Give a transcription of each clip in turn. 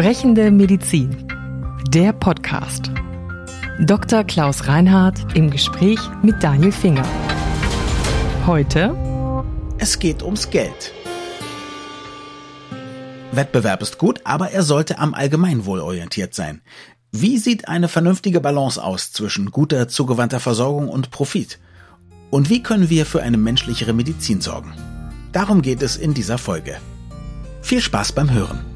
Sprechende Medizin. Der Podcast. Dr. Klaus Reinhardt im Gespräch mit Daniel Finger. Heute. Es geht ums Geld. Wettbewerb ist gut, aber er sollte am Allgemeinwohl orientiert sein. Wie sieht eine vernünftige Balance aus zwischen guter, zugewandter Versorgung und Profit? Und wie können wir für eine menschlichere Medizin sorgen? Darum geht es in dieser Folge. Viel Spaß beim Hören.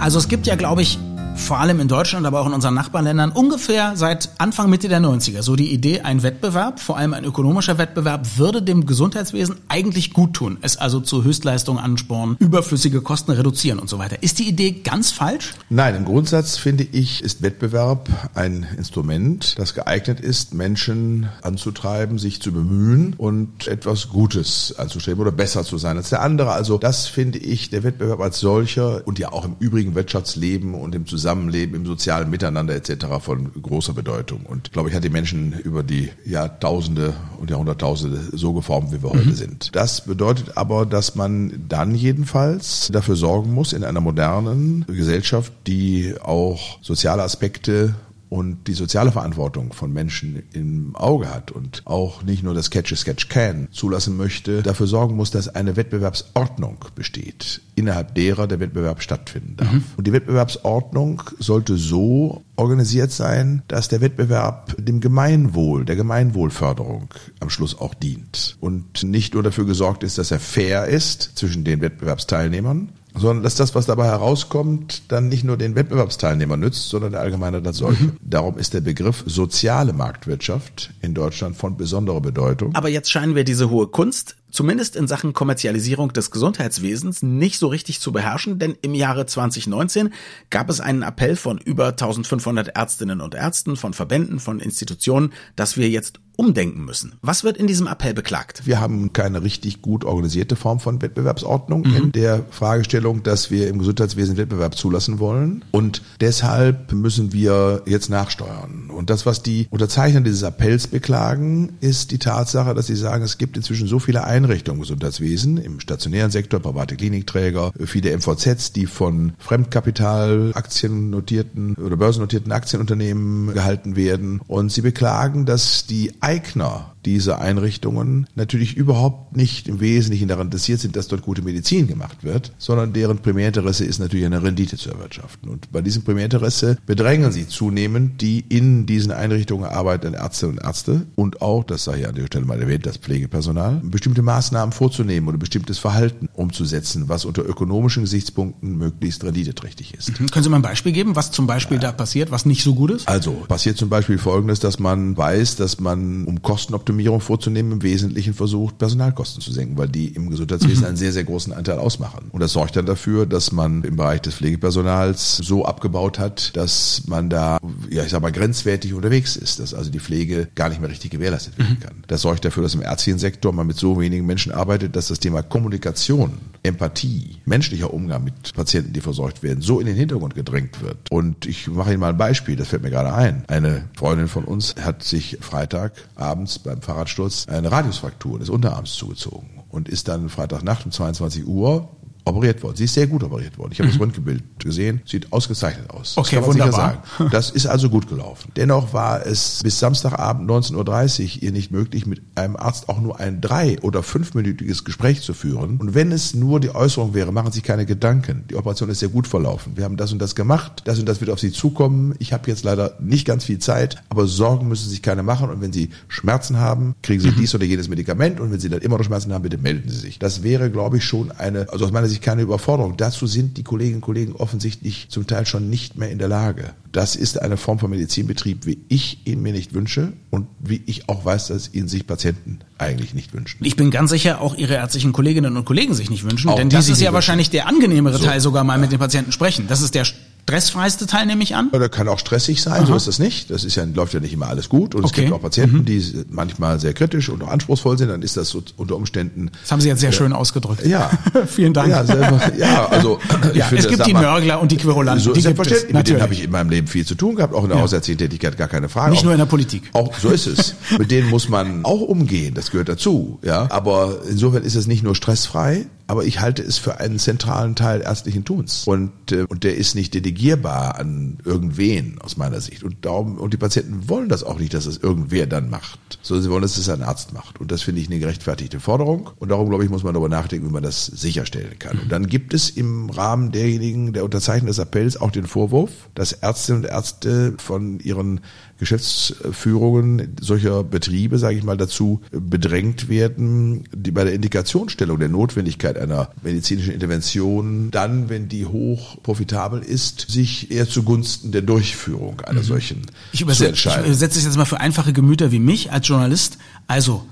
Also es gibt ja, glaube ich, vor allem in Deutschland, aber auch in unseren Nachbarländern, ungefähr seit Anfang Mitte der 90er. So die Idee, ein Wettbewerb, vor allem ein ökonomischer Wettbewerb, würde dem Gesundheitswesen eigentlich gut tun. Es also zu Höchstleistungen anspornen, überflüssige Kosten reduzieren und so weiter. Ist die Idee ganz falsch? Nein, im Grundsatz finde ich, ist Wettbewerb ein Instrument, das geeignet ist, Menschen anzutreiben, sich zu bemühen und etwas Gutes anzustreben oder besser zu sein als der andere. Also das finde ich, der Wettbewerb als solcher und ja auch im übrigen Wirtschaftsleben und im Zusammenhang Zusammenleben, im sozialen Miteinander etc. von großer Bedeutung. Und ich glaube ich, hat die Menschen über die Jahrtausende und Jahrhunderttausende so geformt, wie wir mhm. heute sind. Das bedeutet aber, dass man dann jedenfalls dafür sorgen muss, in einer modernen Gesellschaft, die auch soziale Aspekte und die soziale Verantwortung von Menschen im Auge hat und auch nicht nur das Catch a Sketch Can zulassen möchte, dafür sorgen muss, dass eine Wettbewerbsordnung besteht, innerhalb derer der Wettbewerb stattfinden darf. Mhm. Und die Wettbewerbsordnung sollte so organisiert sein, dass der Wettbewerb dem Gemeinwohl, der Gemeinwohlförderung am Schluss auch dient und nicht nur dafür gesorgt ist, dass er fair ist zwischen den Wettbewerbsteilnehmern, sondern dass das, was dabei herauskommt, dann nicht nur den Wettbewerbsteilnehmern nützt, sondern der Allgemeinheit als solche. Mhm. Darum ist der Begriff soziale Marktwirtschaft in Deutschland von besonderer Bedeutung. Aber jetzt scheinen wir diese hohe Kunst zumindest in Sachen Kommerzialisierung des Gesundheitswesens nicht so richtig zu beherrschen, denn im Jahre 2019 gab es einen Appell von über 1500 Ärztinnen und Ärzten, von Verbänden, von Institutionen, dass wir jetzt umdenken müssen. Was wird in diesem Appell beklagt? Wir haben keine richtig gut organisierte Form von Wettbewerbsordnung mhm. in der Fragestellung, dass wir im Gesundheitswesen Wettbewerb zulassen wollen. Und deshalb müssen wir jetzt nachsteuern. Und das, was die Unterzeichner dieses Appells beklagen, ist die Tatsache, dass sie sagen, es gibt inzwischen so viele Einrichtungen im Gesundheitswesen, im stationären Sektor, private Klinikträger, viele MVZs, die von Fremdkapitalaktien notierten oder börsennotierten Aktienunternehmen gehalten werden. Und sie beklagen, dass die Eigner dieser Einrichtungen natürlich überhaupt nicht im Wesentlichen daran interessiert sind, dass dort gute Medizin gemacht wird, sondern deren Primärinteresse ist natürlich eine Rendite zu erwirtschaften. Und bei diesem Primärinteresse bedrängen sie zunehmend die in diesen Einrichtungen arbeitenden Ärzte und Ärzte und auch, das sei hier an der Stelle mal erwähnt, das Pflegepersonal, bestimmte Maßnahmen vorzunehmen oder bestimmtes Verhalten umzusetzen, was unter ökonomischen Gesichtspunkten möglichst renditeträchtig ist. Mhm. Können Sie mal ein Beispiel geben, was zum Beispiel ja. da passiert, was nicht so gut ist? Also, passiert zum Beispiel Folgendes, dass man weiß, dass man, um Kostenoptimierung Optimierung vorzunehmen, im Wesentlichen versucht, Personalkosten zu senken, weil die im Gesundheitswesen mhm. einen sehr, sehr großen Anteil ausmachen. Und das sorgt dann dafür, dass man im Bereich des Pflegepersonals so abgebaut hat, dass man da, ja, ich sag mal, grenzwertig unterwegs ist, dass also die Pflege gar nicht mehr richtig gewährleistet werden mhm. kann. Das sorgt dafür, dass im ärztlichen Sektor man mit so wenigen Menschen arbeitet, dass das Thema Kommunikation, Empathie, menschlicher Umgang mit Patienten, die versorgt werden, so in den Hintergrund gedrängt wird. Und ich mache Ihnen mal ein Beispiel, das fällt mir gerade ein. Eine Freundin von uns hat sich Freitag abends beim Fahrradsturz eine Radiusfraktur des Unterarms zugezogen und ist dann Freitagnacht um 22 Uhr operiert worden. Sie ist sehr gut operiert worden. Ich habe mhm. das Röntgenbild gesehen. Sieht ausgezeichnet aus. Okay, das wunderbar. Das ist also gut gelaufen. Dennoch war es bis Samstagabend 19.30 Uhr ihr nicht möglich, mit einem Arzt auch nur ein drei- oder fünfminütiges Gespräch zu führen. Und wenn es nur die Äußerung wäre, machen Sie keine Gedanken. Die Operation ist sehr gut verlaufen. Wir haben das und das gemacht. Das und das wird auf Sie zukommen. Ich habe jetzt leider nicht ganz viel Zeit, aber Sorgen müssen Sie sich keine machen. Und wenn Sie Schmerzen haben, kriegen Sie mhm. dies oder jenes Medikament. Und wenn Sie dann immer noch Schmerzen haben, bitte melden Sie sich. Das wäre, glaube ich, schon eine, also aus meiner Sicht keine Überforderung. Dazu sind die Kolleginnen und Kollegen offensichtlich zum Teil schon nicht mehr in der Lage. Das ist eine Form von Medizinbetrieb, wie ich ihn mir nicht wünsche und wie ich auch weiß, dass ihn sich Patienten eigentlich nicht wünschen. Ich bin ganz sicher, auch Ihre ärztlichen Kolleginnen und Kollegen sich nicht wünschen, auch denn das ist ja wahrscheinlich der angenehmere so, Teil, sogar mal ja. mit den Patienten sprechen. Das ist der stressfreiste Teil, nehme ich an? Ja, der kann auch stressig sein, Aha. so ist das nicht. Das ist ja, läuft ja nicht immer alles gut. Und okay. es gibt auch Patienten, mhm. die manchmal sehr kritisch und auch anspruchsvoll sind, dann ist das so unter Umständen. Das haben Sie jetzt sehr äh, schön ausgedrückt. Ja. Vielen Dank. Ja, selber, ja also ja, finde, es gibt die Nörgler und die Querulanten. So die selbstverständlich. Mit denen habe ich in meinem Leben viel zu tun gehabt, auch in der ja. hausärztlichen Tätigkeit, gar keine Frage. Nicht auch, nur in der Politik. Auch so ist es. mit denen muss man auch umgehen, das gehört dazu. Ja, aber insofern ist es nicht nur stressfrei, aber ich halte es für einen zentralen Teil ärztlichen Tuns. Und, äh, und der ist nicht delegierbar an irgendwen aus meiner Sicht. Und darum, und die Patienten wollen das auch nicht, dass es irgendwer dann macht, sondern sie wollen, dass es ein Arzt macht. Und das finde ich eine gerechtfertigte Forderung. Und darum, glaube ich, muss man darüber nachdenken, wie man das sicherstellen kann. Und dann gibt es im Rahmen derjenigen, der Unterzeichner des Appells auch den Vorwurf, dass Ärztinnen und Ärzte von ihren Geschäftsführungen solcher Betriebe, sage ich mal, dazu bedrängt werden, die bei der Indikationsstellung der Notwendigkeit einer medizinischen Intervention dann, wenn die hoch profitabel ist, sich eher zugunsten der Durchführung einer mhm. solchen ich übersetze, ich übersetze es jetzt mal für einfache Gemüter wie mich als Journalist. Also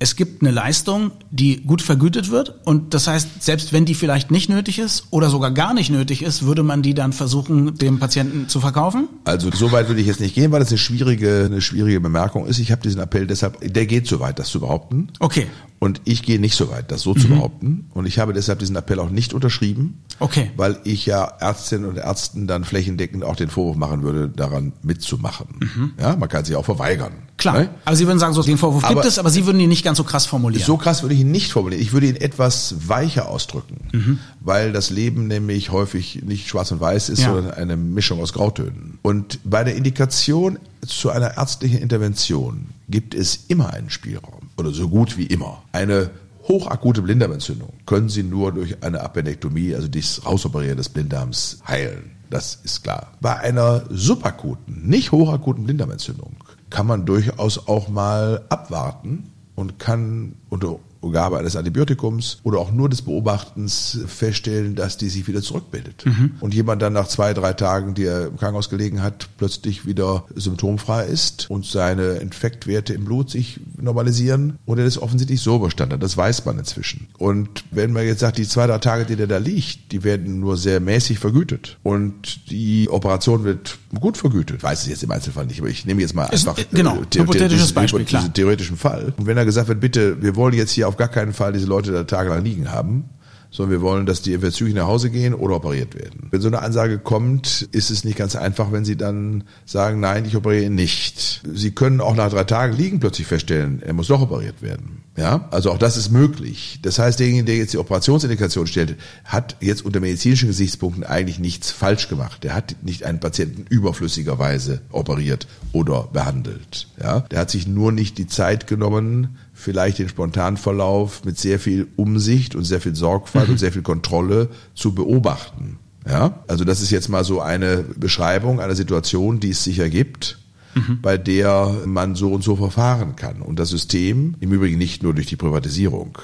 es gibt eine Leistung, die gut vergütet wird und das heißt, selbst wenn die vielleicht nicht nötig ist oder sogar gar nicht nötig ist, würde man die dann versuchen, dem Patienten zu verkaufen? Also so weit würde ich jetzt nicht gehen, weil das eine schwierige, eine schwierige Bemerkung ist. Ich habe diesen Appell deshalb, der geht so weit, das zu behaupten. Okay. Und ich gehe nicht so weit, das so mhm. zu behaupten. Und ich habe deshalb diesen Appell auch nicht unterschrieben. Okay. Weil ich ja Ärztinnen und Ärzten dann flächendeckend auch den Vorwurf machen würde, daran mitzumachen. Mhm. Ja, man kann sich auch verweigern. Klar. Ne? Aber Sie würden sagen, so den Vorwurf aber gibt es, aber Sie würden ihn nicht ganz so krass formulieren. So krass würde ich ihn nicht formulieren. Ich würde ihn etwas weicher ausdrücken. Mhm. Weil das Leben nämlich häufig nicht schwarz und weiß ist, ja. sondern eine Mischung aus Grautönen. Und bei der Indikation zu einer ärztlichen Intervention gibt es immer einen Spielraum oder so gut wie immer. Eine hochakute Blinddarmentzündung können Sie nur durch eine Appendektomie, also das Rausoperieren des Blinddarms, heilen. Das ist klar. Bei einer subakuten, nicht hochakuten Blinddarmentzündung kann man durchaus auch mal abwarten und kann unter Gabe eines Antibiotikums oder auch nur des Beobachtens feststellen, dass die sich wieder zurückbildet. Mhm. Und jemand dann nach zwei, drei Tagen, die er im Krankenhaus gelegen hat, plötzlich wieder symptomfrei ist und seine Infektwerte im Blut sich normalisieren oder das offensichtlich so überstanden hat. Das weiß man inzwischen. Und wenn man jetzt sagt, die zwei, drei Tage, die der da liegt, die werden nur sehr mäßig vergütet und die Operation wird gut vergütet, weiß es jetzt im Einzelfall nicht, aber ich nehme jetzt mal einfach ist, genau, äh, hypothetisches Beispiel, diesen theoretischen Fall. Und wenn er gesagt wird, bitte, wir wollen jetzt hier auf gar keinen Fall diese Leute da tagelang liegen haben, sondern wir wollen, dass die entweder zügig nach Hause gehen oder operiert werden. Wenn so eine Ansage kommt, ist es nicht ganz einfach, wenn Sie dann sagen, nein, ich operiere nicht. Sie können auch nach drei Tagen liegen plötzlich feststellen, er muss doch operiert werden. Ja, also auch das ist möglich. Das heißt, derjenige, der jetzt die Operationsindikation stellt, hat jetzt unter medizinischen Gesichtspunkten eigentlich nichts falsch gemacht. Der hat nicht einen Patienten überflüssigerweise operiert oder behandelt. Ja, der hat sich nur nicht die Zeit genommen, vielleicht den Spontanverlauf mit sehr viel Umsicht und sehr viel Sorgfalt mhm. und sehr viel Kontrolle zu beobachten. Ja, also das ist jetzt mal so eine Beschreibung einer Situation, die es sicher gibt, mhm. bei der man so und so verfahren kann. Und das System, im Übrigen nicht nur durch die Privatisierung,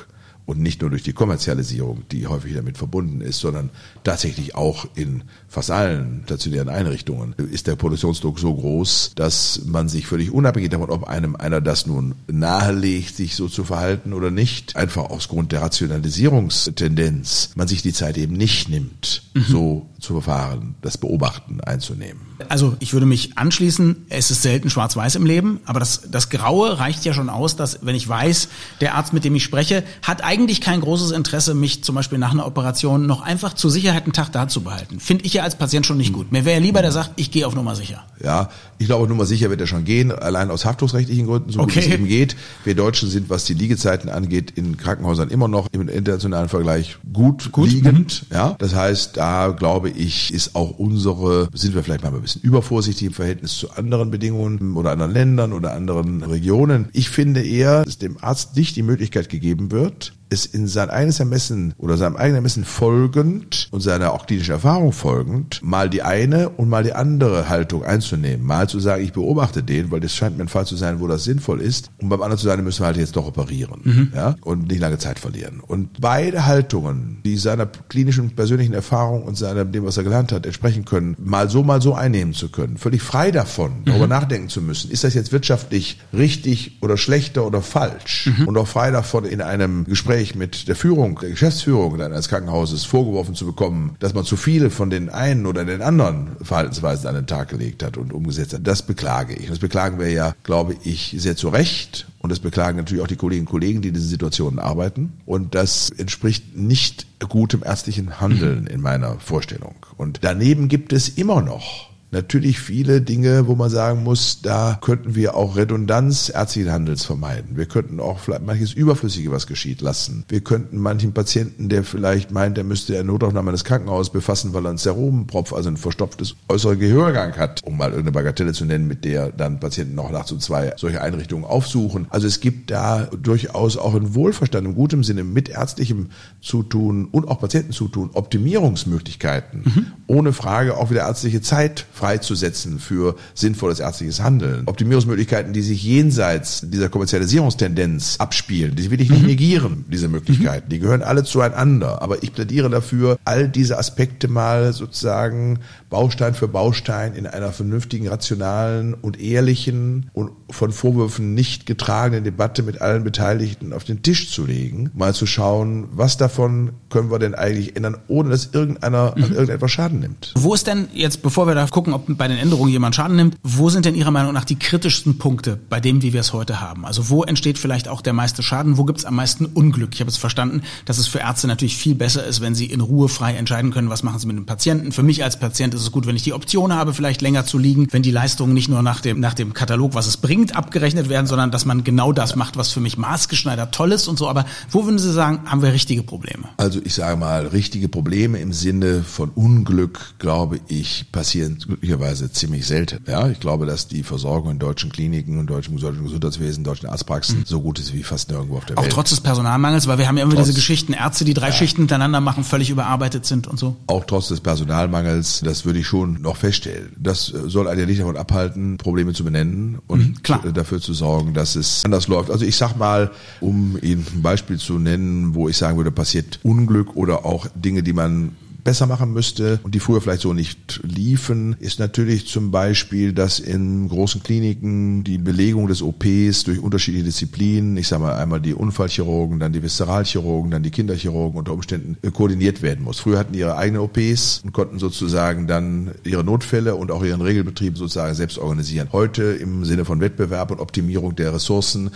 und nicht nur durch die Kommerzialisierung, die häufig damit verbunden ist, sondern tatsächlich auch in fast allen stationären Einrichtungen ist der Produktionsdruck so groß, dass man sich völlig unabhängig davon, ob einem einer das nun nahelegt, sich so zu verhalten oder nicht, einfach aus Grund der Rationalisierungstendenz man sich die Zeit eben nicht nimmt, mhm. so zu verfahren, das Beobachten einzunehmen. Also ich würde mich anschließen, es ist selten schwarz-weiß im Leben, aber das, das Graue reicht ja schon aus, dass wenn ich weiß, der Arzt, mit dem ich spreche, hat eigentlich kein großes Interesse, mich zum Beispiel nach einer Operation noch einfach zur Sicherheit einen Tag da zu behalten. Finde ich ja als Patient schon nicht gut. Mir wäre ja lieber, der sagt, ich gehe auf Nummer sicher. Ja, ich glaube, Nummer sicher wird er schon gehen, allein aus haftungsrechtlichen Gründen, so okay. wie es eben geht. Wir Deutschen sind, was die Liegezeiten angeht, in Krankenhäusern immer noch im internationalen Vergleich gut, gut. liegend. Mhm. Ja, das heißt, da glaube ich, ist auch unsere, sind wir vielleicht mal ein bisschen übervorsichtig im Verhältnis zu anderen Bedingungen oder anderen Ländern oder anderen Regionen. Ich finde eher, dass dem Arzt nicht die Möglichkeit gegeben wird, es in sein eigenes Ermessen oder seinem eigenen Ermessen folgend und seiner auch klinischen Erfahrung folgend, mal die eine und mal die andere Haltung einzunehmen. Mal zu sagen, ich beobachte den, weil das scheint mir ein Fall zu sein, wo das sinnvoll ist. Und beim anderen zu sagen, müssen wir halt jetzt doch operieren. Mhm. Ja, und nicht lange Zeit verlieren. Und beide Haltungen, die seiner klinischen persönlichen Erfahrung und seinem, dem, was er gelernt hat, entsprechen können, mal so, mal so einnehmen zu können, völlig frei davon, mhm. darüber nachdenken zu müssen, ist das jetzt wirtschaftlich richtig oder schlechter oder falsch? Mhm. Und auch frei davon in einem Gespräch Gespräch mit der Führung, der Geschäftsführung eines Krankenhauses vorgeworfen zu bekommen, dass man zu viele von den einen oder den anderen Verhaltensweisen an den Tag gelegt hat und umgesetzt hat. Das beklage ich. Das beklagen wir ja, glaube ich, sehr zu Recht. Und das beklagen natürlich auch die Kolleginnen und Kollegen, die in diesen Situationen arbeiten. Und das entspricht nicht gutem ärztlichen Handeln in meiner Vorstellung. Und daneben gibt es immer noch natürlich viele Dinge, wo man sagen muss, da könnten wir auch Redundanz ärztlichen Handels vermeiden. Wir könnten auch vielleicht manches Überflüssige, was geschieht, lassen. Wir könnten manchen Patienten, der vielleicht meint, er müsste eine Notaufnahme des Krankenhauses befassen, weil er einen Serumpropf, also ein verstopftes äußere Gehörgang hat, um mal irgendeine Bagatelle zu nennen, mit der dann Patienten noch nachts um zwei solche Einrichtungen aufsuchen. Also es gibt da durchaus auch in Wohlverstand, im guten Sinne, mit ärztlichem Zutun und auch Patientenzutun Optimierungsmöglichkeiten, mhm. ohne Frage auch wieder ärztliche Zeit freizusetzen für sinnvolles ärztliches Handeln. Optimierungsmöglichkeiten, die sich jenseits dieser Kommerzialisierungstendenz abspielen, die will ich nicht mhm. negieren, diese Möglichkeiten. Die gehören alle zueinander. Aber ich plädiere dafür, all diese Aspekte mal sozusagen Baustein für Baustein in einer vernünftigen, rationalen und ehrlichen und von Vorwürfen nicht getragenen Debatte mit allen Beteiligten auf den Tisch zu legen, mal zu schauen, was davon können wir denn eigentlich ändern, ohne dass irgendeiner mhm. an irgendetwas Schaden nimmt. Wo ist denn jetzt, bevor wir da gucken, ob bei den Änderungen jemand Schaden nimmt, wo sind denn Ihrer Meinung nach die kritischsten Punkte bei dem, wie wir es heute haben? Also wo entsteht vielleicht auch der meiste Schaden? Wo gibt es am meisten Unglück? Ich habe es verstanden, dass es für Ärzte natürlich viel besser ist, wenn sie in Ruhe frei entscheiden können, was machen sie mit dem Patienten. Für mich als Patient ist es gut, wenn ich die Option habe, vielleicht länger zu liegen, wenn die Leistungen nicht nur nach dem, nach dem Katalog, was es bringt, abgerechnet werden, sondern dass man genau das macht, was für mich maßgeschneidert toll ist und so. Aber wo würden Sie sagen, haben wir richtige Probleme? Also ich sage mal, richtige Probleme im Sinne von Unglück, glaube ich, passieren glücklicherweise ziemlich selten. Ja, ich glaube, dass die Versorgung in deutschen Kliniken und deutschen, deutschen Gesundheitswesen, deutschen Arztpraxen mhm. so gut ist wie fast nirgendwo auf der Auch Welt. Auch trotz des Personalmangels, weil wir haben ja immer trotz, diese Geschichten, Ärzte, die drei ja. Schichten hintereinander machen, völlig überarbeitet sind und so. Auch trotz des Personalmangels, das würde ich schon noch feststellen. Das soll einen ja nicht davon abhalten, Probleme zu benennen und mhm, dafür zu sorgen, dass es anders läuft. Also ich sag mal, um Ihnen ein Beispiel zu nennen, wo ich sagen würde, passiert Unglück oder auch Dinge, die man besser machen müsste und die früher vielleicht so nicht liefen, ist natürlich zum Beispiel, dass in großen Kliniken die Belegung des OPs durch unterschiedliche Disziplinen, ich sage mal einmal die Unfallchirurgen, dann die Viszeralchirurgen, dann die Kinderchirurgen unter Umständen koordiniert werden muss. Früher hatten ihre eigenen OPs und konnten sozusagen dann ihre Notfälle und auch ihren Regelbetrieb sozusagen selbst organisieren. Heute im Sinne von Wettbewerb und Optimierung der Ressourcen,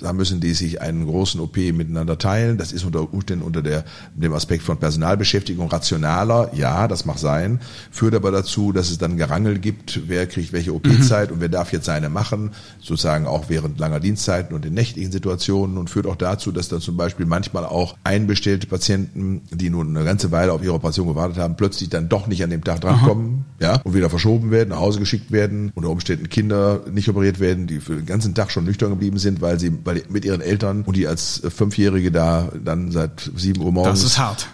da müssen die sich einen großen OP miteinander teilen. Das ist unter Umständen unter der, dem Aspekt von Personalbeschäftigung rational banaler, ja, das mag sein, führt aber dazu, dass es dann Gerangel gibt, wer kriegt welche OP-Zeit mhm. und wer darf jetzt seine machen, sozusagen auch während langer Dienstzeiten und in nächtlichen Situationen und führt auch dazu, dass dann zum Beispiel manchmal auch einbestellte Patienten, die nun eine ganze Weile auf ihre Operation gewartet haben, plötzlich dann doch nicht an dem Tag drankommen, ja, und wieder verschoben werden, nach Hause geschickt werden, unter Umständen Kinder nicht operiert werden, die für den ganzen Tag schon nüchtern geblieben sind, weil sie weil mit ihren Eltern und die als Fünfjährige da dann seit sieben Uhr morgens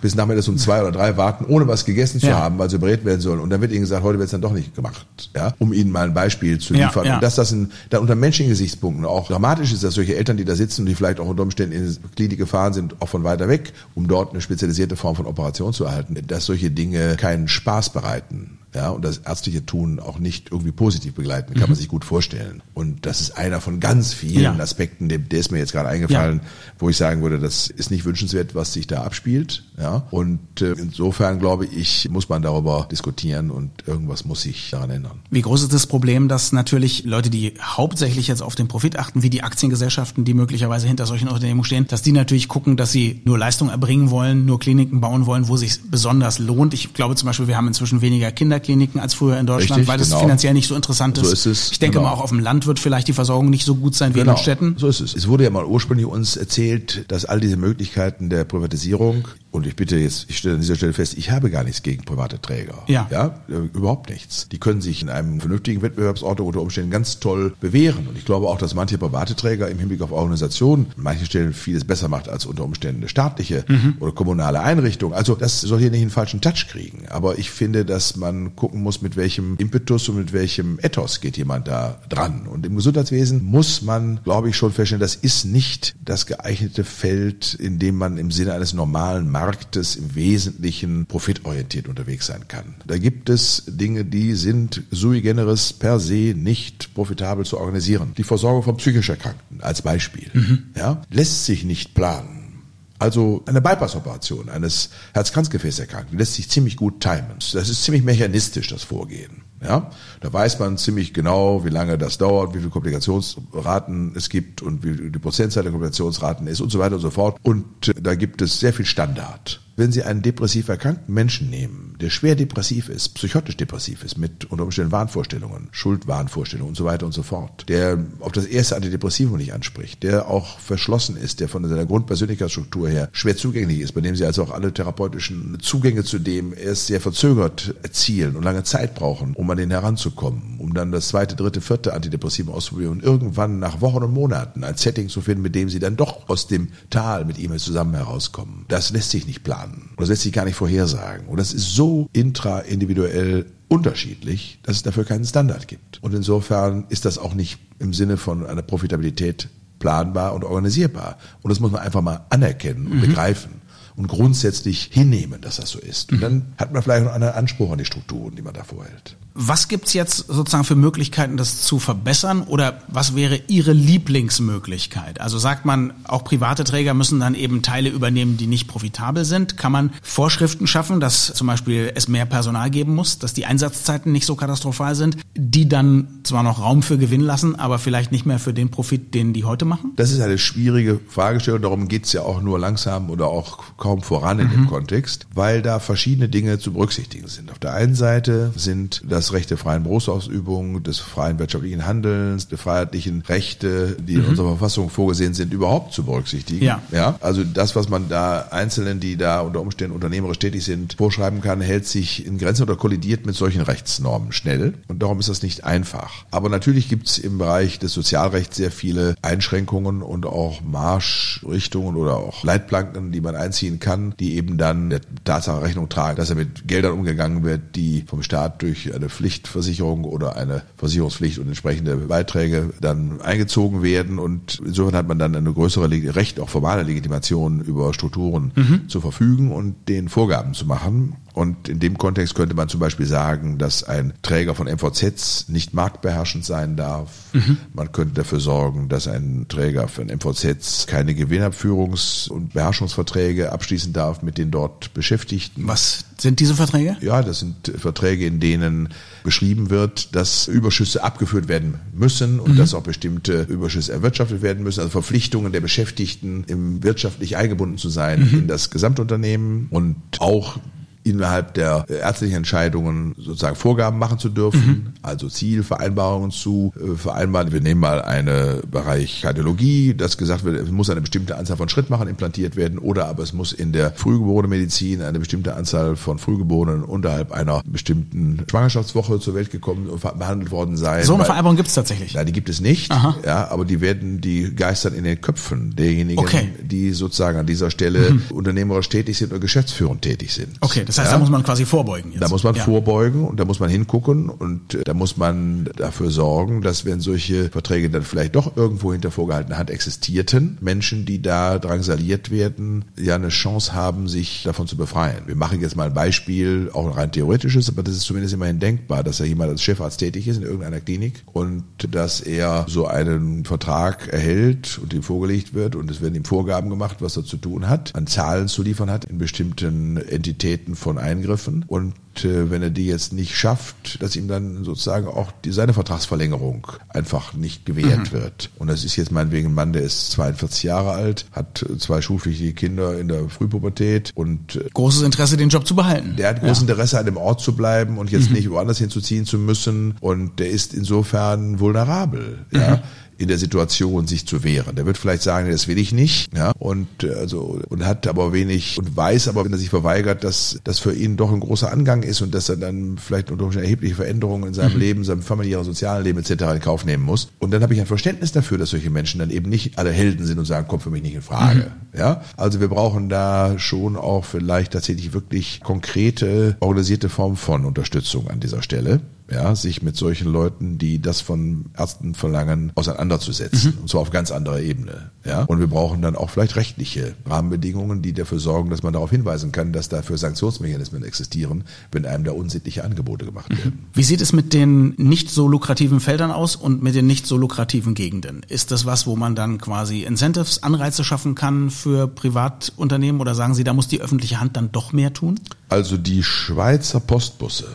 bis nachmittags um zwei oder drei warten ohne was gegessen zu ja. haben, weil sie operiert werden sollen. Und dann wird ihnen gesagt, heute wird es dann doch nicht gemacht, ja, um ihnen mal ein Beispiel zu liefern. Ja, ja. Und dass das in, dann unter menschlichen Gesichtspunkten auch dramatisch ist, dass solche Eltern, die da sitzen und die vielleicht auch unter Umständen in die Klinik gefahren sind, auch von weiter weg, um dort eine spezialisierte Form von Operation zu erhalten, dass solche Dinge keinen Spaß bereiten ja, und das ärztliche Tun auch nicht irgendwie positiv begleiten, kann mhm. man sich gut vorstellen. Und das ist einer von ganz vielen ja. Aspekten, der, der ist mir jetzt gerade eingefallen, ja. wo ich sagen würde, das ist nicht wünschenswert, was sich da abspielt. Ja, und äh, insofern glaube ich, muss man darüber diskutieren und irgendwas muss sich daran ändern. Wie groß ist das Problem, dass natürlich Leute, die hauptsächlich jetzt auf den Profit achten, wie die Aktiengesellschaften, die möglicherweise hinter solchen Unternehmen stehen, dass die natürlich gucken, dass sie nur Leistung erbringen wollen, nur Kliniken bauen wollen, wo sich besonders lohnt. Ich glaube zum Beispiel, wir haben inzwischen weniger Kinder Kinderkliniken als früher in Deutschland, Richtig, weil das genau. finanziell nicht so interessant ist. So ist es. Ich denke genau. mal, auch auf dem Land wird vielleicht die Versorgung nicht so gut sein wie genau. in den Städten. So ist es. Es wurde ja mal ursprünglich uns erzählt, dass all diese Möglichkeiten der Privatisierung und ich bitte jetzt, ich stelle an dieser Stelle fest, ich habe gar nichts gegen private Träger. Ja. Ja, äh, überhaupt nichts. Die können sich in einem vernünftigen Wettbewerbsort unter Umständen ganz toll bewähren. Und ich glaube auch, dass manche private Träger im Hinblick auf Organisationen an manchen Stellen vieles besser macht als unter Umständen eine staatliche mhm. oder kommunale Einrichtung. Also das soll hier nicht einen falschen Touch kriegen. Aber ich finde, dass man gucken muss, mit welchem Impetus und mit welchem Ethos geht jemand da dran. Und im Gesundheitswesen muss man, glaube ich, schon feststellen, das ist nicht das geeignete Feld, in dem man im Sinne eines normalen Marktes Marktes im Wesentlichen profitorientiert unterwegs sein kann. Da gibt es Dinge, die sind sui generis per se nicht profitabel zu organisieren. Die Versorgung von psychisch Erkrankten als Beispiel mhm. ja, lässt sich nicht planen. Also eine Bypass-Operation eines Herz-Kranzgefäßerkrankten lässt sich ziemlich gut timen. Das ist ziemlich mechanistisch, das Vorgehen. Ja, da weiß man ziemlich genau, wie lange das dauert, wie viele Komplikationsraten es gibt und wie die Prozentzahl der Komplikationsraten ist und so weiter und so fort. Und da gibt es sehr viel Standard. Wenn Sie einen depressiv erkrankten Menschen nehmen, der schwer depressiv ist, psychotisch depressiv ist, mit unter Umständen Wahnvorstellungen, Schuldwahnvorstellungen und so weiter und so fort, der auf das erste Antidepressivum nicht anspricht, der auch verschlossen ist, der von seiner Grundpersönlichkeitsstruktur her schwer zugänglich ist, bei dem Sie also auch alle therapeutischen Zugänge zu dem erst sehr verzögert erzielen und lange Zeit brauchen, um an den heranzukommen, um dann das zweite, dritte, vierte Antidepressivum auszuprobieren und irgendwann nach Wochen und Monaten ein Setting zu finden, mit dem Sie dann doch aus dem Tal mit ihm zusammen herauskommen. Das lässt sich nicht planen planen. Und das lässt sich gar nicht vorhersagen. Und das ist so intraindividuell unterschiedlich, dass es dafür keinen Standard gibt. Und insofern ist das auch nicht im Sinne von einer Profitabilität planbar und organisierbar. Und das muss man einfach mal anerkennen und mhm. begreifen und grundsätzlich hinnehmen, dass das so ist. Und dann hat man vielleicht noch einen Anspruch an die Strukturen, die man da vorhält. Was gibt's jetzt sozusagen für Möglichkeiten, das zu verbessern? Oder was wäre Ihre Lieblingsmöglichkeit? Also sagt man, auch private Träger müssen dann eben Teile übernehmen, die nicht profitabel sind. Kann man Vorschriften schaffen, dass zum Beispiel es mehr Personal geben muss, dass die Einsatzzeiten nicht so katastrophal sind, die dann zwar noch Raum für Gewinn lassen, aber vielleicht nicht mehr für den Profit, den die heute machen? Das ist eine schwierige Fragestellung. Darum geht's ja auch nur langsam oder auch kaum voran in mhm. dem Kontext, weil da verschiedene Dinge zu berücksichtigen sind. Auf der einen Seite sind das das Recht der freien Berufsausübung, des freien wirtschaftlichen Handelns, der freiheitlichen Rechte, die mhm. in unserer Verfassung vorgesehen sind, überhaupt zu berücksichtigen. Ja. ja. Also das, was man da Einzelnen, die da unter Umständen unternehmerisch tätig sind, vorschreiben kann, hält sich in Grenzen oder kollidiert mit solchen Rechtsnormen schnell. Und darum ist das nicht einfach. Aber natürlich gibt es im Bereich des Sozialrechts sehr viele Einschränkungen und auch Marschrichtungen oder auch Leitplanken, die man einziehen kann, die eben dann der Tatsache Rechnung tragen, dass er mit Geldern umgegangen wird, die vom Staat durch eine Pflichtversicherung oder eine Versicherungspflicht und entsprechende Beiträge dann eingezogen werden. Und insofern hat man dann eine größere Recht, auch formale Legitimation über Strukturen mhm. zu verfügen und den Vorgaben zu machen. Und in dem Kontext könnte man zum Beispiel sagen, dass ein Träger von MVZs nicht marktbeherrschend sein darf. Mhm. Man könnte dafür sorgen, dass ein Träger von MVZs keine Gewinnabführungs- und Beherrschungsverträge abschließen darf mit den dort Beschäftigten. Was sind diese Verträge? Ja, das sind Verträge, in denen beschrieben wird, dass Überschüsse abgeführt werden müssen und mhm. dass auch bestimmte Überschüsse erwirtschaftet werden müssen. Also Verpflichtungen der Beschäftigten, im wirtschaftlich eingebunden zu sein mhm. in das Gesamtunternehmen und auch innerhalb der ärztlichen Entscheidungen sozusagen Vorgaben machen zu dürfen, mhm. also Zielvereinbarungen zu äh, vereinbaren. Wir nehmen mal einen Bereich Kardiologie, das gesagt wird, es muss eine bestimmte Anzahl von Schrittmachern implantiert werden oder aber es muss in der Frühgeborenenmedizin eine bestimmte Anzahl von Frühgeborenen unterhalb einer bestimmten Schwangerschaftswoche zur Welt gekommen und behandelt worden sein. So eine Vereinbarung gibt es tatsächlich? Nein, die gibt es nicht, Aha. ja, aber die werden, die geistern in den Köpfen derjenigen, okay. die sozusagen an dieser Stelle mhm. unternehmerisch tätig sind oder geschäftsführend tätig sind. Okay, das das heißt, ja? da muss man quasi vorbeugen. Jetzt. Da muss man ja. vorbeugen und da muss man hingucken und äh, da muss man dafür sorgen, dass wenn solche Verträge dann vielleicht doch irgendwo hinter vorgehaltener Hand existierten, Menschen, die da drangsaliert werden, ja eine Chance haben, sich davon zu befreien. Wir machen jetzt mal ein Beispiel, auch ein rein theoretisches, aber das ist zumindest immerhin denkbar, dass ja jemand als Chefarzt tätig ist in irgendeiner Klinik und dass er so einen Vertrag erhält und ihm vorgelegt wird und es werden ihm Vorgaben gemacht, was er zu tun hat, an Zahlen zu liefern hat in bestimmten Entitäten von Eingriffen. Und äh, wenn er die jetzt nicht schafft, dass ihm dann sozusagen auch die, seine Vertragsverlängerung einfach nicht gewährt mhm. wird. Und das ist jetzt meinetwegen ein Mann, der ist 42 Jahre alt, hat zwei schulpflichtige Kinder in der Frühpubertät und äh, großes Interesse, den Job zu behalten. Der hat großes ja. Interesse, an dem Ort zu bleiben und jetzt mhm. nicht woanders hinzuziehen zu müssen. Und der ist insofern vulnerabel. Mhm. Ja in der Situation, sich zu wehren. Der wird vielleicht sagen, das will ich nicht, ja, und äh, also und hat aber wenig und weiß aber, wenn er sich verweigert, dass das für ihn doch ein großer Angang ist und dass er dann vielleicht unter erhebliche Veränderungen in seinem mhm. Leben, seinem familiären, sozialen Leben etc. in Kauf nehmen muss. Und dann habe ich ein Verständnis dafür, dass solche Menschen dann eben nicht alle Helden sind und sagen, kommt für mich nicht in Frage. Mhm. Ja, also wir brauchen da schon auch vielleicht tatsächlich wirklich konkrete organisierte Form von Unterstützung an dieser Stelle ja, sich mit solchen Leuten, die das von Ärzten verlangen, auseinanderzusetzen. Mhm. Und zwar auf ganz anderer Ebene. Ja. Und wir brauchen dann auch vielleicht rechtliche Rahmenbedingungen, die dafür sorgen, dass man darauf hinweisen kann, dass dafür Sanktionsmechanismen existieren, wenn einem da unsittliche Angebote gemacht mhm. werden. Wie sieht es mit den nicht so lukrativen Feldern aus und mit den nicht so lukrativen Gegenden? Ist das was, wo man dann quasi Incentives, Anreize schaffen kann für Privatunternehmen oder sagen Sie, da muss die öffentliche Hand dann doch mehr tun? Also die Schweizer Postbusse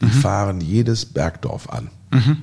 die fahren jedes Bergdorf an.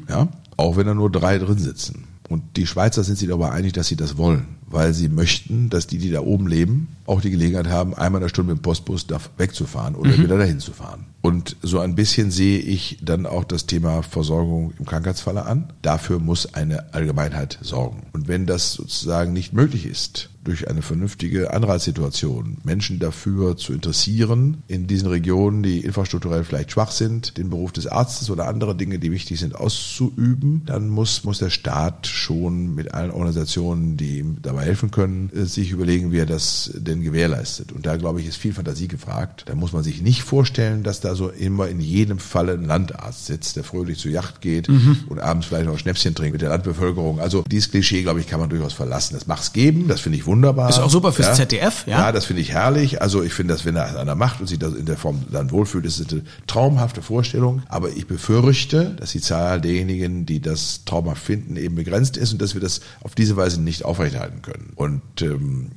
Ja, auch wenn da nur drei drin sitzen. Und die Schweizer sind sich darüber einig, dass sie das wollen, weil sie möchten, dass die, die da oben leben, auch die Gelegenheit haben, einmal in der Stunde mit dem Postbus wegzufahren oder wieder dahin zu fahren. Und so ein bisschen sehe ich dann auch das Thema Versorgung im Krankheitsfalle an. Dafür muss eine Allgemeinheit sorgen. Und wenn das sozusagen nicht möglich ist, durch eine vernünftige Anreizsituation Menschen dafür zu interessieren, in diesen Regionen, die infrastrukturell vielleicht schwach sind, den Beruf des Arztes oder andere Dinge, die wichtig sind, auszuüben, dann muss, muss der Staat schon mit allen Organisationen, die ihm dabei helfen können, äh, sich überlegen, wie er das denn gewährleistet. Und da, glaube ich, ist viel Fantasie gefragt. Da muss man sich nicht vorstellen, dass da so immer in jedem Falle ein Landarzt sitzt, der fröhlich zur Yacht geht und abends vielleicht noch ein Schnäpschen trinkt mit der Landbevölkerung. Also dieses Klischee, glaube ich, kann man durchaus verlassen. Das mag es geben, das finde ich wunderbar. Ist auch super fürs ZDF, ja? Ja, das finde ich herrlich. Also ich finde, dass wenn er einer macht und sich das in der Form dann wohlfühlt, ist es eine traumhafte Vorstellung. Aber ich befürchte, dass die Zahl derjenigen, die das traumhaft finden, eben begrenzt ist und dass wir das auf diese Weise nicht aufrechterhalten können. Und ähm,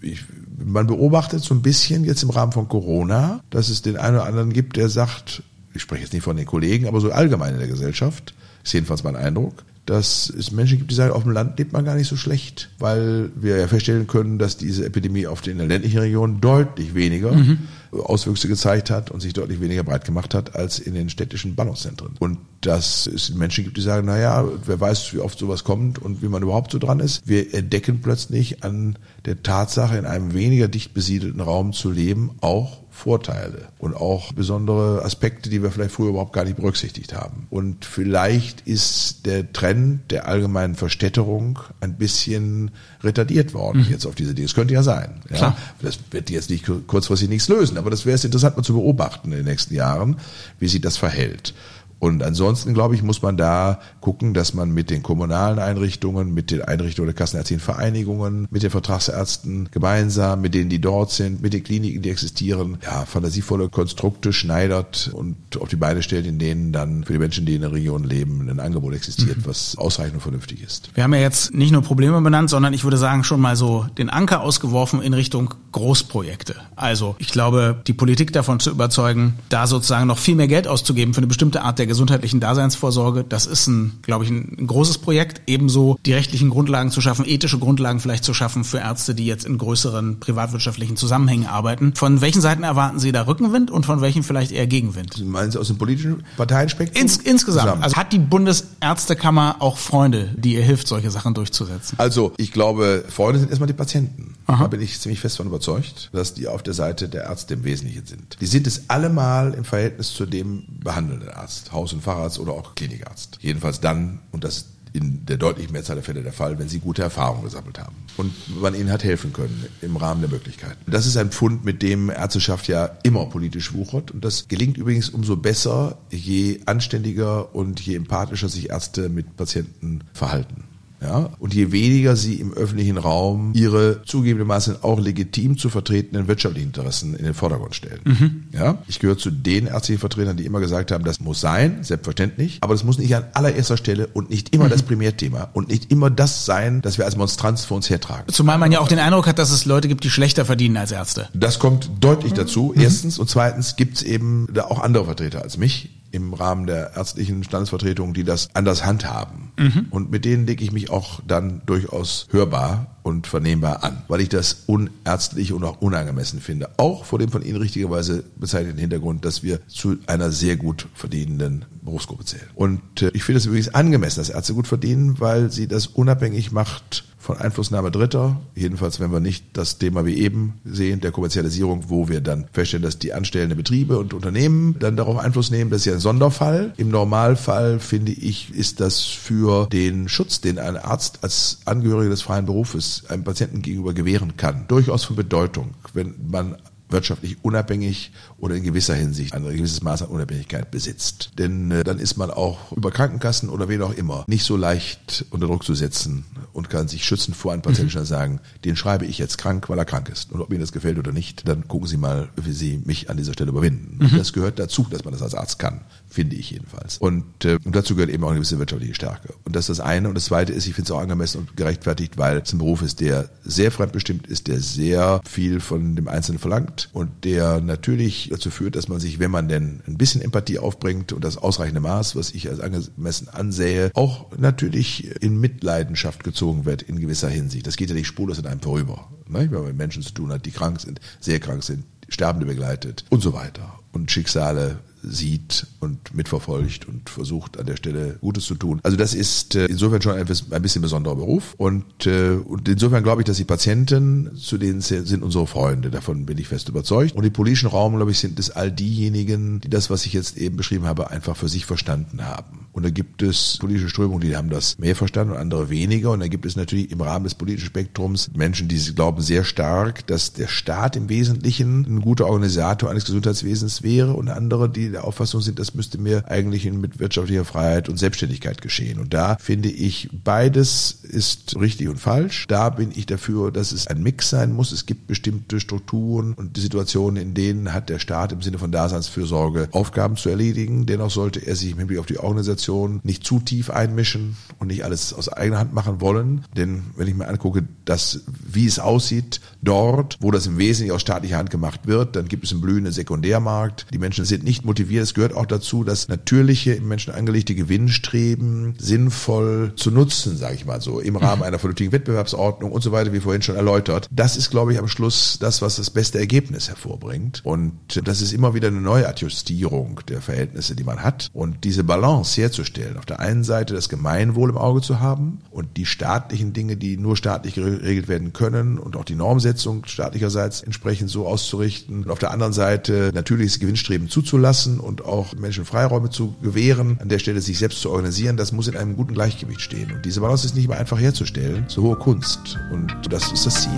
ich, man beobachtet so ein bisschen jetzt im Rahmen von Corona, dass es den einen oder anderen gibt, der sagt, ich spreche jetzt nicht von den Kollegen, aber so allgemein in der Gesellschaft, ist jedenfalls mein Eindruck, dass es Menschen gibt, die sagen, auf dem Land lebt man gar nicht so schlecht, weil wir ja feststellen können, dass diese Epidemie auf den ländlichen Regionen deutlich weniger Mhm. Auswüchse gezeigt hat und sich deutlich weniger breit gemacht hat als in den städtischen Ballungszentren. Und dass es Menschen gibt, die sagen, na ja, wer weiß, wie oft sowas kommt und wie man überhaupt so dran ist. Wir entdecken plötzlich an der Tatsache, in einem weniger dicht besiedelten Raum zu leben, auch Vorteile und auch besondere Aspekte, die wir vielleicht früher überhaupt gar nicht berücksichtigt haben. Und vielleicht ist der Trend der allgemeinen Verstädterung ein bisschen retardiert worden jetzt auf diese Dinge. Es könnte ja sein. Ja? Klar. Das wird jetzt nicht kurzfristig nichts lösen, aber das wäre es interessant mal zu beobachten in den nächsten Jahren, wie sich das verhält. Und ansonsten, glaube ich, muss man da gucken, dass man mit den kommunalen Einrichtungen, mit den Einrichtungen der kassenärztlichen Vereinigungen, mit den Vertragsärzten gemeinsam, mit denen, die dort sind, mit den Kliniken, die existieren, ja, fantasievolle Konstrukte schneidert und auf die Beine stellt, in denen dann für die Menschen, die in der Region leben, ein Angebot existiert, was ausreichend und vernünftig ist. Wir haben ja jetzt nicht nur Probleme benannt, sondern ich würde sagen schon mal so den Anker ausgeworfen in Richtung Großprojekte. Also ich glaube, die Politik davon zu überzeugen, da sozusagen noch viel mehr Geld auszugeben für eine bestimmte Art der gesundheitlichen Daseinsvorsorge, das ist ein, glaube ich, ein großes Projekt. Ebenso die rechtlichen Grundlagen zu schaffen, ethische Grundlagen vielleicht zu schaffen für Ärzte, die jetzt in größeren privatwirtschaftlichen Zusammenhängen arbeiten. Von welchen Seiten erwarten Sie da Rückenwind und von welchen vielleicht eher Gegenwind? Meinen Sie aus dem politischen Parteienspektrum? Ins, insgesamt. Zusammen. Also hat die Bundesärztekammer auch Freunde, die ihr hilft, solche Sachen durchzusetzen? Also, ich glaube, Freunde sind erstmal die Patienten. Aha. Da bin ich ziemlich fest von überzeugt, dass die auf der Seite der Ärzte im Wesentlichen sind. Die sind es allemal im Verhältnis zu dem behandelnden Arzt, Haus- und Facharzt oder auch Klinikarzt. Jedenfalls dann, und das in der deutlichen Mehrzahl der Fälle der Fall, wenn sie gute Erfahrungen gesammelt haben und man ihnen hat helfen können im Rahmen der Möglichkeiten. Das ist ein Pfund, mit dem Ärzteschaft ja immer politisch wuchert und das gelingt übrigens umso besser, je anständiger und je empathischer sich Ärzte mit Patienten verhalten. Ja, und je weniger sie im öffentlichen Raum ihre zugegebenermaßen auch legitim zu vertretenen wirtschaftlichen Interessen in den Vordergrund stellen. Ja, ich gehöre zu den ärztlichen Vertretern, die immer gesagt haben, das muss sein, selbstverständlich, aber das muss nicht an allererster Stelle und nicht immer das Primärthema und nicht immer das sein, das wir als Monstranz vor uns hertragen. Zumal man ja auch den Eindruck hat, dass es Leute gibt, die schlechter verdienen als Ärzte. Das kommt deutlich dazu, erstens. Und zweitens gibt es eben da auch andere Vertreter als mich im Rahmen der ärztlichen Standesvertretung, die das anders handhaben. Und mit denen lege ich mich auch dann durchaus hörbar und vernehmbar an, weil ich das unärztlich und auch unangemessen finde. Auch vor dem von Ihnen richtigerweise bezeichneten Hintergrund, dass wir zu einer sehr gut verdienenden Berufsgruppe zählen. Und äh, ich finde es übrigens angemessen, dass Ärzte gut verdienen, weil sie das unabhängig macht von Einflussnahme Dritter, jedenfalls wenn wir nicht das Thema wie eben sehen, der Kommerzialisierung, wo wir dann feststellen, dass die anstellenden Betriebe und Unternehmen dann darauf Einfluss nehmen. Das ist ja ein Sonderfall. Im Normalfall, finde ich, ist das für den Schutz, den ein Arzt als Angehöriger des freien Berufes einem Patienten gegenüber gewähren kann, durchaus von Bedeutung, wenn man wirtschaftlich unabhängig oder in gewisser Hinsicht ein gewisses Maß an Unabhängigkeit besitzt. Denn äh, dann ist man auch über Krankenkassen oder wen auch immer nicht so leicht unter Druck zu setzen und kann sich schützen vor einem Patienten mhm. sagen, den schreibe ich jetzt krank, weil er krank ist. Und ob Ihnen das gefällt oder nicht, dann gucken Sie mal, wie Sie mich an dieser Stelle überwinden. Mhm. Das gehört dazu, dass man das als Arzt kann, finde ich jedenfalls. Und, äh, dazu gehört eben auch eine gewisse wirtschaftliche Stärke. Und das ist das eine. Und das zweite ist, ich finde es auch angemessen und gerechtfertigt, weil es ein Beruf ist, der sehr fremdbestimmt ist, der sehr viel von dem Einzelnen verlangt und der natürlich dazu führt, dass man sich, wenn man denn ein bisschen Empathie aufbringt und das ausreichende Maß, was ich als angemessen ansähe, auch natürlich in Mitleidenschaft gezogen wird in gewisser Hinsicht. Das geht ja nicht spurlos an einem vorüber. Ne? Wenn man mit Menschen zu tun hat, die krank sind, sehr krank sind, Sterbende begleitet und so weiter. Und Schicksale sieht und mitverfolgt und versucht an der Stelle Gutes zu tun. Also das ist äh, insofern schon ein, bisschen besonderer Beruf und, äh, und insofern glaube ich, dass die Patienten, zu denen sind unsere Freunde, davon bin ich fest überzeugt. Und im politischen Raum, glaube ich, sind es all diejenigen, die das, was ich jetzt eben beschrieben habe, einfach für sich verstanden haben. Und da gibt es politische Strömungen, die haben das mehr verstanden und andere weniger. Und da gibt es natürlich im Rahmen des politischen Spektrums Menschen, die glauben sehr stark, dass der Staat im Wesentlichen ein guter Organisator eines Gesundheitswesens wäre und andere, die der Auffassung sind, das müsste mir eigentlich mit wirtschaftlicher Freiheit und Selbstständigkeit geschehen. Und da finde ich, beides ist richtig und falsch. Da bin ich dafür, dass es ein Mix sein muss. Es gibt bestimmte Strukturen und Situationen, in denen hat der Staat im Sinne von Daseinsfürsorge Aufgaben zu erledigen. Dennoch sollte er sich im Hinblick auf die Organisation nicht zu tief einmischen und nicht alles aus eigener Hand machen wollen. Denn wenn ich mir angucke, dass, wie es aussieht dort, wo das im Wesentlichen aus staatlicher Hand gemacht wird, dann gibt es einen blühenden Sekundärmarkt. Die Menschen sind nicht motiviert motiviert. Es gehört auch dazu, das natürliche im Menschen angelegte Gewinnstreben sinnvoll zu nutzen, sage ich mal so, im Rahmen einer vernünftigen Wettbewerbsordnung und so weiter, wie vorhin schon erläutert. Das ist, glaube ich, am Schluss das, was das beste Ergebnis hervorbringt. Und das ist immer wieder eine Neuadjustierung der Verhältnisse, die man hat. Und diese Balance herzustellen, auf der einen Seite das Gemeinwohl im Auge zu haben und die staatlichen Dinge, die nur staatlich geregelt werden können und auch die Normsetzung staatlicherseits entsprechend so auszurichten und auf der anderen Seite natürliches Gewinnstreben zuzulassen und auch Menschen Freiräume zu gewähren, an der Stelle sich selbst zu organisieren, das muss in einem guten Gleichgewicht stehen. Und diese Balance ist nicht immer einfach herzustellen, so hohe Kunst. Und das ist das Ziel.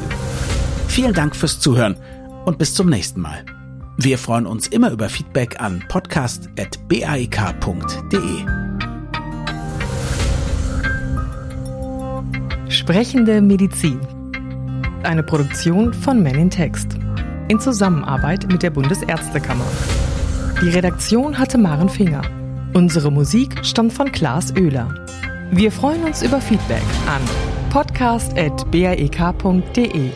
Vielen Dank fürs Zuhören und bis zum nächsten Mal. Wir freuen uns immer über Feedback an podcast.baek.de. Sprechende Medizin. Eine Produktion von Men in Text. In Zusammenarbeit mit der Bundesärztekammer. Die Redaktion hatte Maren Finger. Unsere Musik stammt von Klaas Oehler. Wir freuen uns über Feedback an podcast.baek.de.